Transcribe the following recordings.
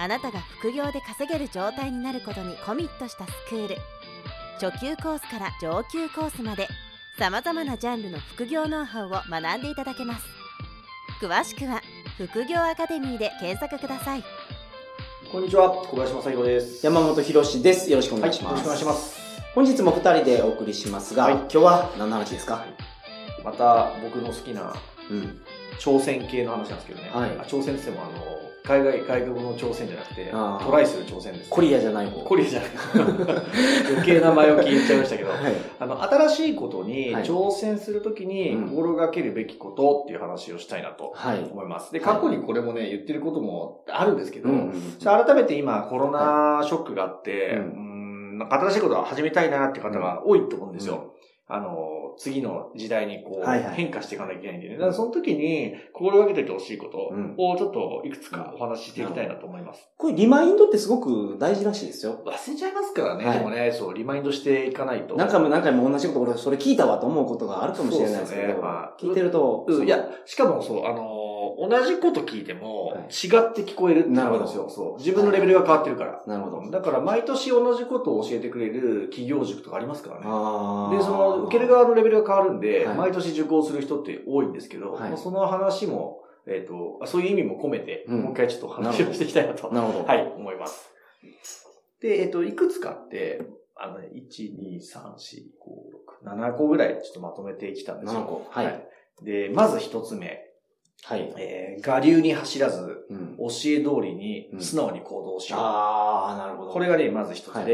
あなたが副業で稼げる状態になることにコミットしたスクール初級コースから上級コースまでさまざまなジャンルの副業ノウハウを学んでいただけます詳しくは副業アカデミーで検索くださいこんにちは、小林正宏です。山本博史です。よろしくお願いします。はい、よろしくお願いします。本日も二人でお送りしますが、はい今日は何の話ですか、また僕の好きなうん。挑戦系の話なんですけどね。はいあ挑戦って言っても、あの、海外、外国の挑戦じゃなくて、トライする挑戦です。コリアじゃない方。コリアじゃない。余計な前置き言っちゃいましたけど、はい。あの、新しいことにはい挑戦するときにうん心がけるべきことっていう話をしたいなとはい。思います。で、過去にこれもね、言ってることもあるんですけど、うん。じゃあ改めて今コロナショックがあって、ううん新しいことを始めたいなって方が多いと思うんですよ。あの、次の時代にこう、変化していかなきゃいけないんでね。だからその時に心がけておいてほしいことうんをちょっといくつかお話ししていきたいなと思います。これリマインドってすごく大事らしいですよ。忘れちゃいますからね。はいでもね、そう、リマインドしていかないと。何回も何回も同じこと、俺それ聞いたわと思うことがあるかもしれないですけど、ねまあ聞いてると、うん、いや、しかもそう、あのー同じこと聞いてもはい違って聞こえるっていうのがあるんですよ。そう。自分のレベルが変わってるから。なるほど。だから毎年同じことを教えてくれる企業塾とかありますからね。で、その、受ける側のレベルが変わるんで、はい毎年受講する人って多いんですけど、その話も、えっ、と、そういう意味も込めて、うんもう一回ちょっと話をしていきたいなと、なるほど。はい、思います。で、えっ、と、いくつかって、あのね、1、2、3、4、5、6、7個ぐらいちょっとまとめてきたんですよ。7個はいで、まず一つ目、はい。えー、我流に走らず、うん。教え通りに素直に行動しよう。あー、なるほど。これがね、まず一つで、はい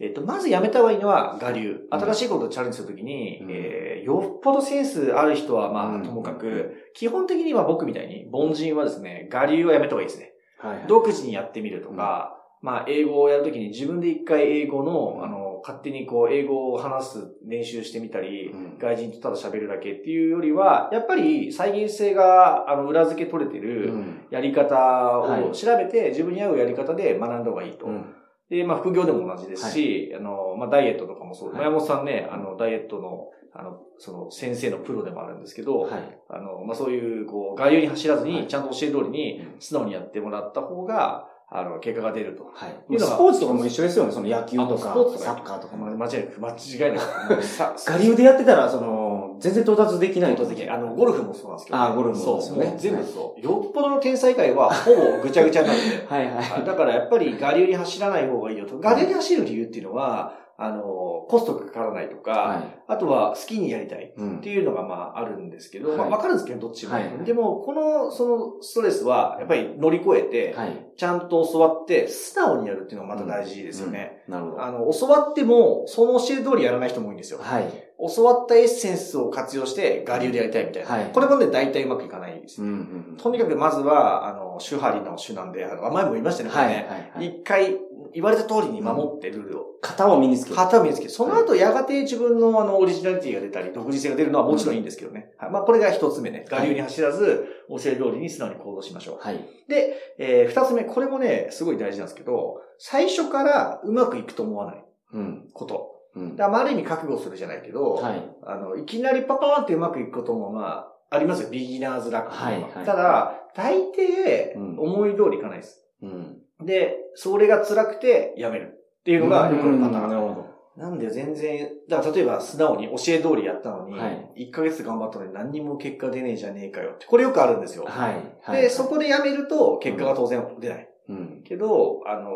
えっ、と、まずやめた方がいいのは、我流。新しいことをチャレンジするときに、うんえーよっぽどセンスある人は、まあ、うんともかく、基本的には僕みたいに、凡人はですね、我流はやめた方がいいですね。はいはい。独自にやってみるとか、まあ、英語をやるときに自分で一回英語の、あの、勝手にこう、英語を話す練習してみたり、うん外人とただ喋るだけっていうよりは、やっぱり再現性が、あの、裏付け取れてうる、ん。やり方はいを調べて、自分に合うやり方で学んだ方がいいと。うん。で、まあ、副業でも同じですし、あの、まあ、ダイエットとかもそう。はい山本さんね、あの、ダイエットの、あの、その、先生のプロでもあるんですけど、はい。あの、まあ、そういう、こう、外遊に走らずに、はいちゃんと教え通りにうん、素直にやってもらった方が、あの、結果が出ると。はい。スポーツとかも一緒ですよね。その野球とあか、とかサッカーとかまあも。間違いなく、間違いなく。もうさ我流でやってたら、その、全然到達できない到達できない。あの、ゴルフもそうなんですけど、あゴルフもそう、ですよね全部そう。よっぽどの天才界は、ほぼぐちゃぐちゃになるんで。はいはい。はいだからやっぱり我流に走らない方がいいよと。我流に走る理由っていうのは、あの、コストがかからないとか、はい。あとは好きにやりたいうんっていうのがまああるんですけど、はいまあわかるんですけど、どっちも。はいでも、この、そのストレスは、やっぱり乗り越えて、はい。ちゃんと教わって、素直にやるっていうのがまた大事ですよね。なるほど。あの、教わっても、その教え通りやらない人も多いんですよ。はい。教わったエッセンスを活用して、我流でやりたいみたいな。はいこれもね、大体うまくいかないです。うんうん。とにかくまずは、あの、手張りの手なんで、あの、前も言いましたね、これはい。ね。はいはい。一回言われた通りに守ってルールを。型を身につける。型を見つけて、その後やがて自分のあの、オリジナリティが出たり、独自性が出るのはもちろんいいんですけどね。はい、まあ、これが一つ目ね。我流に走らず、教え通りに素直に行動しましょう。はい。で、えー、二つ目、これもね、すごい大事なんですけど、最初からうまくいくと思わないうん。こと。うん。だからまあある意味覚悟するじゃないけど、はい。あの、いきなりパパーンってうまくいくこともまあ、ありますよ。ビギナーズラックははいはいただ、大抵うん、思い通りいかないです。うん。で、それが辛くてやめるっていうのがよくあるパターン。なるほど。なんで全然、だから例えば素直に教え通りやったのに、はい1ヶ月頑張ったのに何にも結果出ねえじゃねえかよって、これよくあるんですよ。はい。はい。で、そこでやめると結果が当然出ない。うん。けど、あの、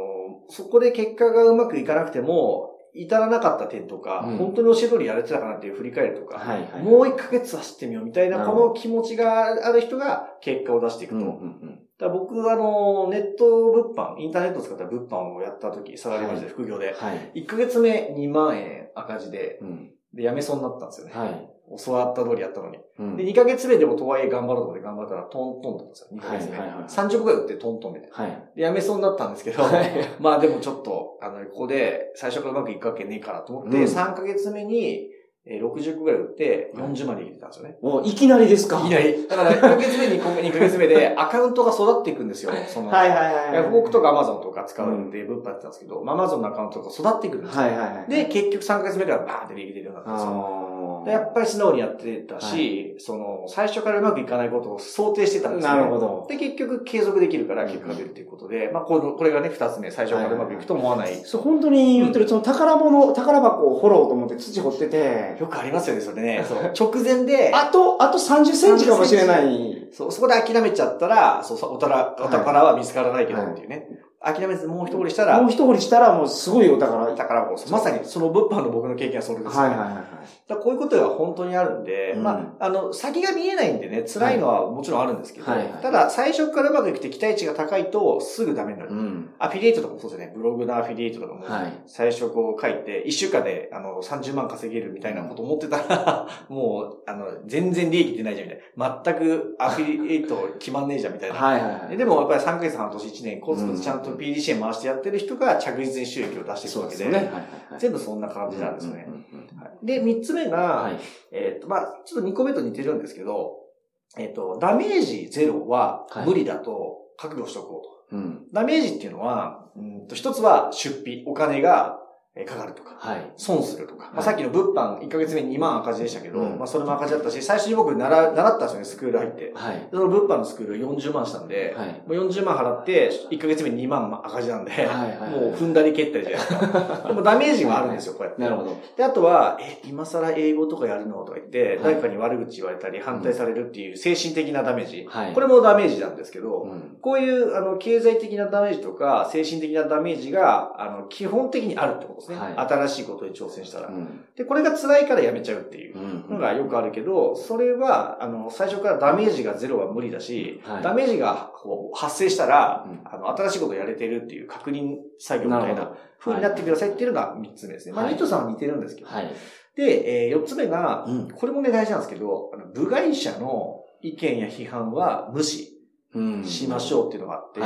そこで結果がうまくいかなくても、至らなかった点とか、うん本当に教え通りやれてたかなっていう振り返るとか、はいはい。もう1ヶ月走ってみようみたいな、この気持ちがある人が結果を出していくと。うんうんだから僕はあの、ネット物販、インターネットを使った物販をやった時、サラリーマンで副業で、はい。1ヶ月目2万円赤字で、うん。で、辞めそうになったんですよね。はい。教わった通りやったのに。うんで、2ヶ月目でもとはいえ頑張ろうと思って頑張ったらトントンだったんですよ。2ヶ月目。はいはいはい30個ぐらい打ってトントンみたいな。はい。で、やめそうになったんですけど、はい まあでもちょっと、あの、ここで最初からうまくいくわけねえからと思って、うん3ヶ月目に、えー60個ぐらい打って40まで入れてたんですよね。もういきなりですかいきなり。だから1ヶ月目に2ヶ月目でアカウントが育っていくんですよ。その、はいはいはいはい。ヤフオクとかアマゾンとか使うんで、物販やってたんですけど、まあアマゾンのアカウントが育っていくんですよ。はいはいはい。で、結局3ヶ月目からバーンって利益出るようになったんですよ。やっぱり素直にやってたし、その、最初からうまくいかないことを想定してたんですよ、ね。なるほど。で、結局継続できるから結果が出るということで、まあ、この、これがね、二つ目、最初からうまくいくと思わない。そう、本当に言ってる、その宝物、宝箱を掘ろうと思って土掘ってて、よくありますよね、それね。そう。直前で、あと、あと30センチかもしれない。そう、そこで諦めちゃったら、そう、おたら、お宝は見つからないけどっていうね。諦めずもう一掘りしたら、もう一掘りしたらもうすごいお宝。宝箱、まさにその物販の僕の経験はそれです、ね。はいはいはいはい。だからこういうことが本当にあるんで、うんまあ、あの、先が見えないんでね、辛いのはもちろんあるんですけど、はいはいただ、最初からうまくいくて期待値が高いと、すぐダメになる。うん。アフィリエイトとかもそうですよね。ブログのアフィリエイトとかも、はい。最初こう書いて、1週間であの30万稼げるみたいなこと思ってたら、もう、あの、全然利益出ないじゃんみたいな。全くアフィリエイト決まんねえじゃんみたいな。はいはいはい。でもやっぱり3ヶ月半年1年、コツコツちゃんと PDCA 回してやってる人が着実に収益を出していくわけで、そうでね。はいはいはい。全部そんな感じなんですよねで、3つ目が、はい。えっ、と、まあちょっと2個目と似てるんですけど、えっ、と、ダメージゼロは無理だと覚悟しておこうと。うん。ダメージっていうのは、うんと一つは出費、お金がえーかかるとか、はい。損するとか。まあ、はいさっきの物販1ヶ月目2万赤字でしたけど、うんまあそれも赤字だったし、最初に僕習習ったんですよね、スクール入って。はい。その物販のスクール40万したんで、はい。もう40万払って、1ヶ月目2万赤字なんで、はいはいはいもう踏んだり蹴ったりじゃないですか。でもダメージがあるんですよ、こうやって。なるほど。で、あとは、え、今更英語とかやるの？とか言って、はい誰かに悪口言われたり反対されるっていう精神的なダメージ。はい。これもダメージなんですけど、うん。こういう、あの、経済的なダメージとか、精神的なダメージが、あの、基本的にあるってことですね。はい新しいことに挑戦したら。うん。で、これが辛いからやめちゃうっていううん。のがよくあるけど、それは、あの、最初からダメージがゼロは無理だし、はいダメージがこう発生したら、うんあの、新しいことやれてるっていう確認作業みたいな。風になってくださいっていうのが3つ目ですね。まあ、はいニットさんは似てるんですけど。はい。で、えー、4つ目が、うんこれもね大事なんですけど、あの部外者の意見や批判は無視うんしましょうっていうのがあって。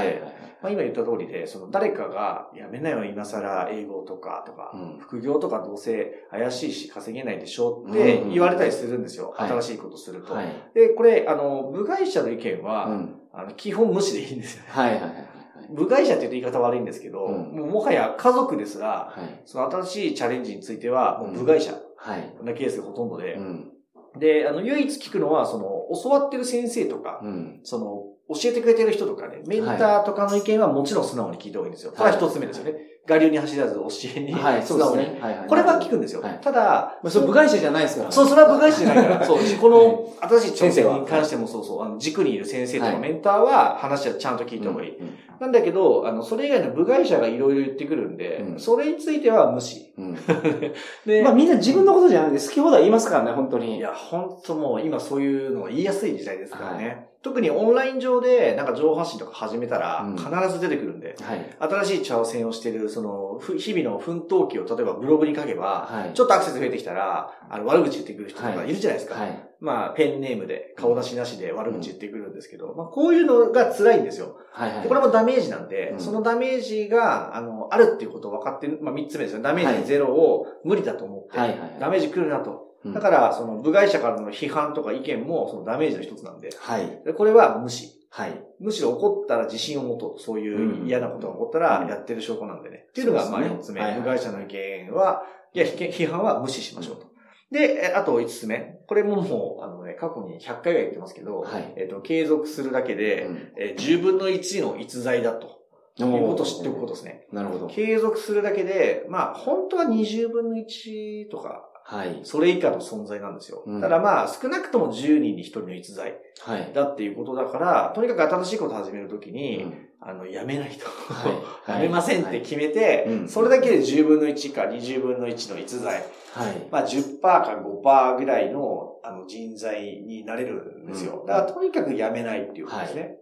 まあ、今言った通りで、その誰かが、やめなよ、今更英語とか、とか、うん副業とかどうせ怪しいし稼げないでしょって言われたりするんですよ。はい新しいことすると。はい。で、これ、あの、部外者の意見は、うん。あの基本無視でいいんですよね。はいはいはいはい。部外者って言うと言い方悪いんですけど、うんもうもはや家族ですら、はい。その新しいチャレンジについては、もう部外者はい。なケースがほとんどで、うん。で、あの、唯一聞くのは、その、教わってる先生とか、うん。その、教えてくれてる人とかね、メンターとかの意見はもちろん素直に聞いた方がいいんですよ。これは一つ目ですよね。我流に走らず教えに、はい、素直に。これは聞くんですよ。はいただ、まあ、それ部外者じゃないですから。そう、それは部外者じゃないから。そう、この新しい挑先生に関してもそうそう、あの軸にいる先生とかはいメンターは話はちゃんと聞いた方がいい。うん。なんだけど、あの、それ以外の部外者がいろいろ言ってくるんで、うんそれについては無視。うん。で、まあみんな自分のことじゃなくて好き放題言いますからね、本当に。いや、本当もう今そういうのが言いやすい時代ですからね。特にオンライン上でなんか情報発信とか始めたらうん必ず出てくるんで、はい。新しい挑戦をしている、その、ふ日々の奮闘記を例えばブログに書けば、はい。ちょっとアクセス増えてきたら、あの、悪口言ってくる人とかいるじゃないですか。はい。まあ、ペンネームで、顔出しなしで悪口言ってくるんですけど、まあ、こういうのが辛いんですよ。はい。はい。でこれもダメージなんで、うんそのダメージが、あの、あるっていうことを分かってる、まあ、三つ目ですよ。ダメージゼロを無理だと思って、ダメージ来るなと。うんだから、その、部外者からの批判とか意見も、そのダメージの一つなんで、はい。でこれは無視。はい。むしろ怒ったら自信を持とう。そういう嫌なことが起こったらやってる証拠なんでね。っていうのが、まあ、四つ目。はいはい部外者の意見は、いや、批判は無視しましょうと。で、えあと五つ目。これももう、あのね、過去に100回ぐらい言ってますけど、はい。えっと、継続するだけで、うんえー10分の1の逸材だと。いうことを知っておくことですね。なるほど。継続するだけで、まあ、本当は20分の1とか、はい。それ以下の存在なんですよ。うんただまあ、少なくとも10人に1人の逸材はい。だっていうことだから、とにかく新しいことを始めるときに、うんあの、やめないと。はい。やめませんって決めて、うんそれだけで10分の1か20分の1の逸材、はい。まあ10%か5%ぐらいのあの人材になれるんですよ。うんだからとにかくやめないっていうことですね。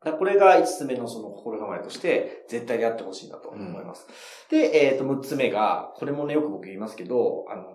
これが5つ目のその心構えとして、絶対にやってほしいなと思います。で、えっ、と、6つ目が、これもね、よく僕言いますけど、あのー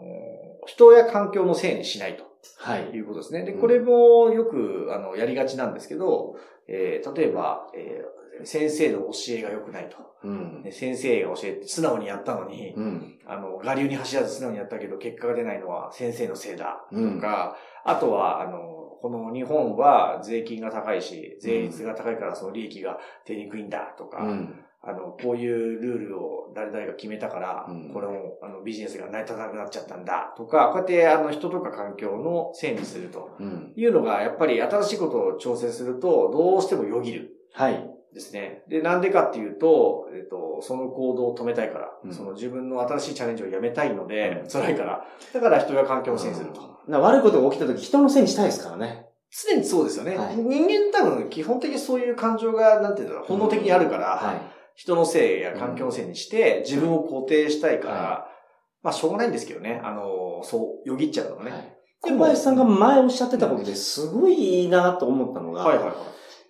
人や環境のせいにしないと。はい。いうことですね。で、うんこれもよく、あの、やりがちなんですけど、えー例えば、えー先生の教えが良くないと。うんで。先生が教えて素直にやったのに、うん。あの、我流に走らず素直にやったけど、結果が出ないのは先生のせいだ。とうんか、あとは、あの、この日本は税金が高いし、税率が高いからその利益が出にくいんだとか、うん。あの、こういうルールを誰々が決めたから、うんこれも、あの、ビジネスが成り立たなくなっちゃったんだとか、こうやって、あの、人とか環境のせいにするとうん。いうのが、やっぱり新しいことを挑戦すると、どうしてもよぎる。はい。ですね。で、なんでかっていうと、えっと、その行動を止めたいから、うんその自分の新しいチャレンジをやめたいので、辛いから、だから人が環境のせいにすると。な悪いことが起きた時人のせいにしたいですからね。常にそうですよね。はい人間多分、基本的にそういう感情が、なんていうんだろう、本能的にあるから、はい。人のせいや環境のせいにして、自分を肯定したいから、はまあ、しょうがないんですけどね。あの、そう、よぎっちゃうのがね。はい小林さんが前おっしゃってたことですごいいいなと思ったのが、はいはいはい。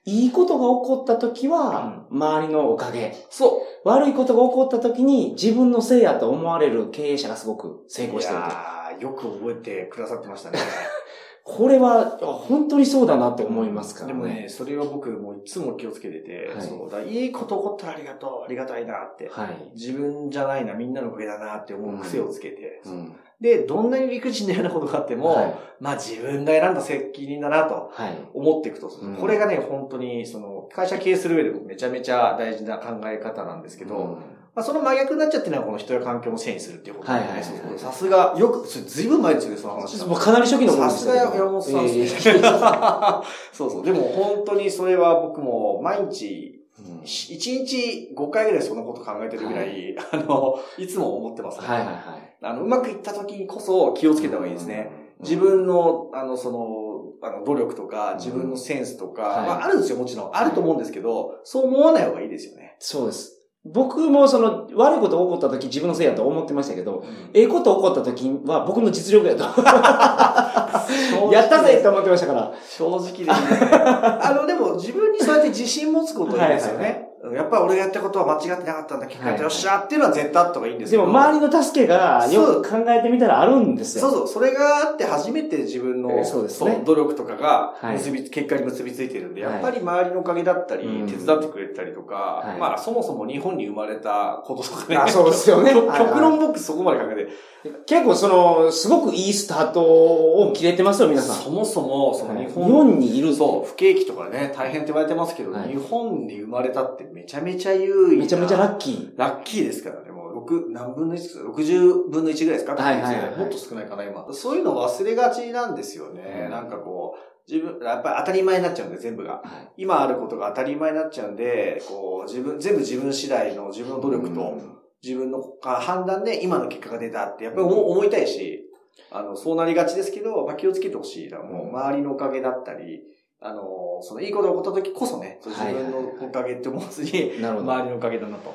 いいことが起こった時は、周りのおかげ。そう。悪いことが起こった時に自分のせいやと思われる経営者がすごく成功してると。いやーよく覚えてくださってましたね。これは本当にそうだなって思いますからね。でもね、それは僕もういつも気をつけてて、はいそうだ、いいこと起こったらありがとう、ありがたいなって。はい。自分じゃないな、みんなのおかげだなって思う癖をつけて。うん。で、どんなに理不尽なようなことがあっても、はい。まあ自分が選んだ責任だなとはい。思っていくと、うんこれがね、本当に、その、会社経営する上でもめちゃめちゃ大事な考え方なんですけど、うんまあその真逆になっちゃってるのはこの人や環境のせいにするっていうことなんでね。はいはいはいそうそうさすが、よく、ずいぶん前ですよね、その話。もうかなり初期のものさですが山本さんですね。え そうそう。でも本当にそれは僕も毎日、えうん1日5回ぐらいそのこと考えてるぐらい、あの、いつも思ってますね。はいはいはい。あの、うまくいった時にこそ気をつけた方がいいですね。自分の、あの、その、あの、努力とか、自分のセンスとか、はいまあ、あるんですよ、もちろん。あると思うんですけど、そう思わない方がいいですよね。そうです。僕もその悪いこと起こった時自分のせいやと思ってましたけど、ええこと起こった時は僕の実力やと。やったぜって思ってましたから。正直ですね。あの、でも自分にそうやって自信持つこといいですよはいはいね。やっぱり俺がやったことは間違ってなかったんだ、結果はいはい。よっしゃっていうのは絶対あった方がいいんですけど。でも周りの助けがよく考えてみたらあるんですよ。そうそう、それがあって初めて自分の、えーそうですね。努力とかがはい。結び、結果に結びついてるんで、はい。やっぱり周りのおかげだったり、うん。手伝ってくれたりとか、はい。まあそもそも日本に生まれたこととかね。あそうですよね。極論僕そこまで考えて、結構その、すごくいいスタートを切れてますよ、皆さん。そもそも、そのはい。日日本、本にいるそう、不景気とかね、大変って言われてますけど、はい。日本に生まれたってめちゃめちゃ優位なめちゃめちゃラッキー。ラッキーですからね。もう、六、何分の 1? ですか ?60 分の1ぐらいですか？はいはいもっと少ないかな、今。そういうの忘れがちなんですよね。うんなんかこう、自分、やっぱり当たり前になっちゃうんで、全部が。はい今あることが当たり前になっちゃうんで、こう、自分、全部自分次第の自分の努力と、自分のあ判断で今の結果が出たって、やっぱり思思いたいし、あの、そうなりがちですけど、まあ、気をつけてほしいのは、もう、周りのおかげだったり、あの、その、いいことが起こった時こそね、そう自分のおかげって思わずに。周りのおかげだなと。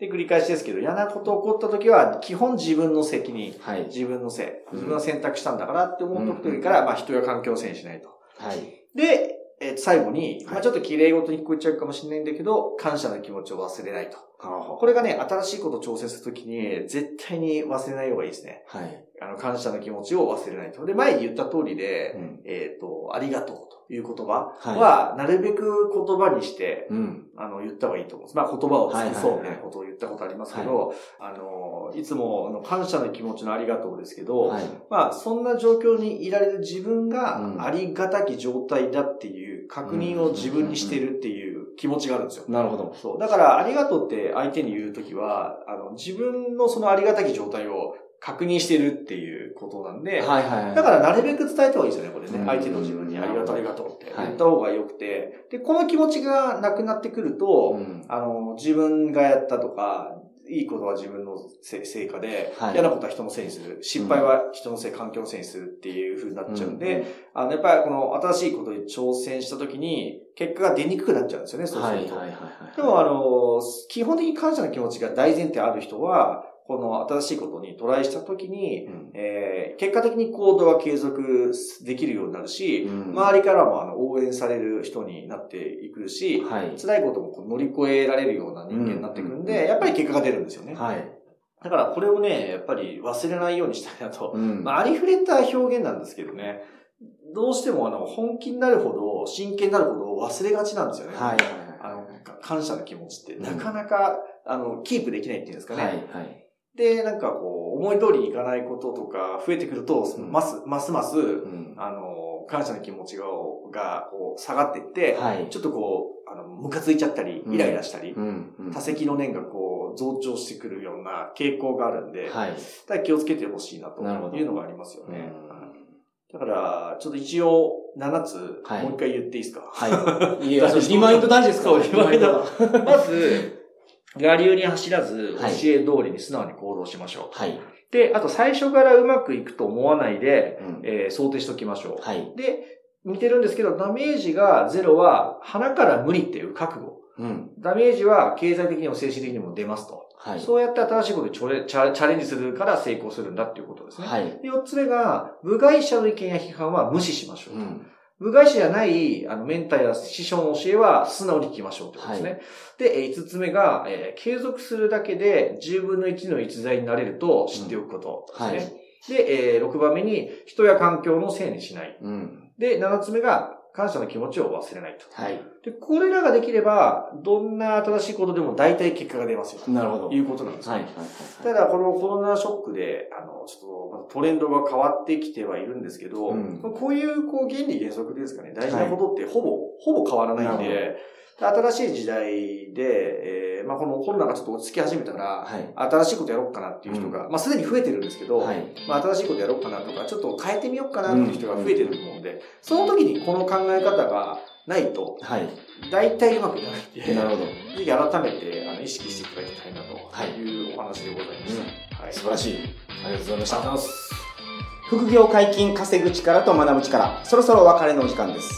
で、繰り返しですけど、嫌なこと起こった時は、基本自分の責任、はい。自分のせい、うん自分が選択したんだからって思っとくといいから、まあ人や環境をせいにしないと。はい。で、えー最後に、まはいあちょっと綺麗事に聞こえちゃうかもしれないんだけど、感謝の気持ちを忘れないと。これがね、新しいことを挑戦するときに、絶対に忘れない方がいいですね。はい。あの、感謝の気持ちを忘れないと。で、前に言った通りで、うんえっ、と、ありがとうという言葉はいは、なるべく言葉にして、うん。あの、言った方がいいと思うんです。まあ、言葉を尽くそうみたいなはことを言ったことありますけど、あの、いつも、あの、感謝の気持ちのありがとうですけど、はい。まあ、そんな状況にいられる自分うんがありがたき状態だっていう確認を自分にしてるっていう気持ちがあるんですよ。なるほど。そう。だから、ありがとうって相手に言うときは、あの、自分のそのありがたき状態を確認してるっていうことなんで、はいはいはい。だからなるべく伝えた方がいいですよね、これね。うん相手の自分にありがとうありがとうってはい言った方が良くて。で、この気持ちがなくなってくると、うんあの、自分がやったとか、いいことは自分のせ成果で、はい嫌なことは人のせいにする。失敗は人のせい、環境のせいにするっていう風になっちゃうんで、うんあの、やっぱりこの新しいことに挑戦した時に、結果が出にくくなっちゃうんですよね、そうすると。でも、あの、基本的に感謝の気持ちが大前提ある人は、この新しいことにトライした時に、うんえー結果的に行動が継続できるようになるし、うん周りからもあの応援される人になっていくし、はい。辛いこともこう乗り越えられるような人間になっていくんで、うんやっぱり結果が出るんですよね。はい。だからこれをね、やっぱり忘れないようにしたいなと。うん。まあ、ありふれた表現なんですけどね。どうしてもあの、本気になるほど、真剣になるほど忘れがちなんですよね。はい。あの、か感謝の気持ちって、うんなかなか、あの、キープできないっていうんですかね。はい。はい。で、なんかこう、思い通りにいかないこととか増えてくると、んます、ますます、うん。あの、感謝の気持ちが、が、こう、下がっていって、はい。ちょっとこう、あの、ムカついちゃったり、うんイライラしたり、うん。うん多席の念がこう、増長してくるような傾向があるんで、はい。だ気をつけてほしいなというのがありますようね。んだから、ちょっと一応、7つ、はいもう一回言っていいですか、はい。いや、リマインド大事ですかリマインドがまず、我流に走らず、教はいえ通りに素直に行動しましょう。はい。で、あと最初からうまくいくと思わないで、うんえー想定しておきましょう。はい。で、似てるんですけど、ダメージがゼロは、鼻から無理っていう覚悟。うん。ダメージは経済的にも精神的にも出ますと。はい。そうやって新しいことにチャレチャチャレンジするから成功するんだっていうことですね。はい。で四つ目が、部外者の意見や批判は無視しましょうと。うん。部外者じゃない、あの、メンターや師匠の教えは素直に聞きましょうということですね。はで、えー五つ目が、えー継続するだけで10分の1の逸材になれると知っておくことですね。で、えー六番目に、人や環境のせいにしない。うん。で、七つ目が、感謝の気持ちを忘れないと。はい。で、これらができれば、どんな新しいことでも大体結果が出ますよ。なるほど。ということなんですね。はい。はい。ただ、このコロナショックで、あの、ちょっとトレンドが変わってきてはいるんですけど、うんこういう、こう、原理原則ですかね、大事なことってほぼ、ほぼ変わらないんなで、新しい時代で、えーまあ、このコロナがちょっと落ち着き始めたら、はい。新しいことやろうかなっていう人が、まあ、すでに増えてるんですけど、はい。まあ、新しいことやろうかなとか、ちょっと変えてみようかなっていう人が増えてると思うんで、その時にこの考え方がないと、はい。大体うまくいかないんで、なるほど。ぜひ改めてあの意識していただきたいなというお話でございました。はい。素晴らしい。ありがとうございましたありがとう。ございます。副業解禁稼ぐ力と学ぶ力。そろそろお別れのお時間です。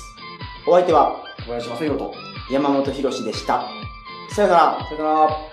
お相手は小林正宏と。山本博史でした。さよなら。さよなら。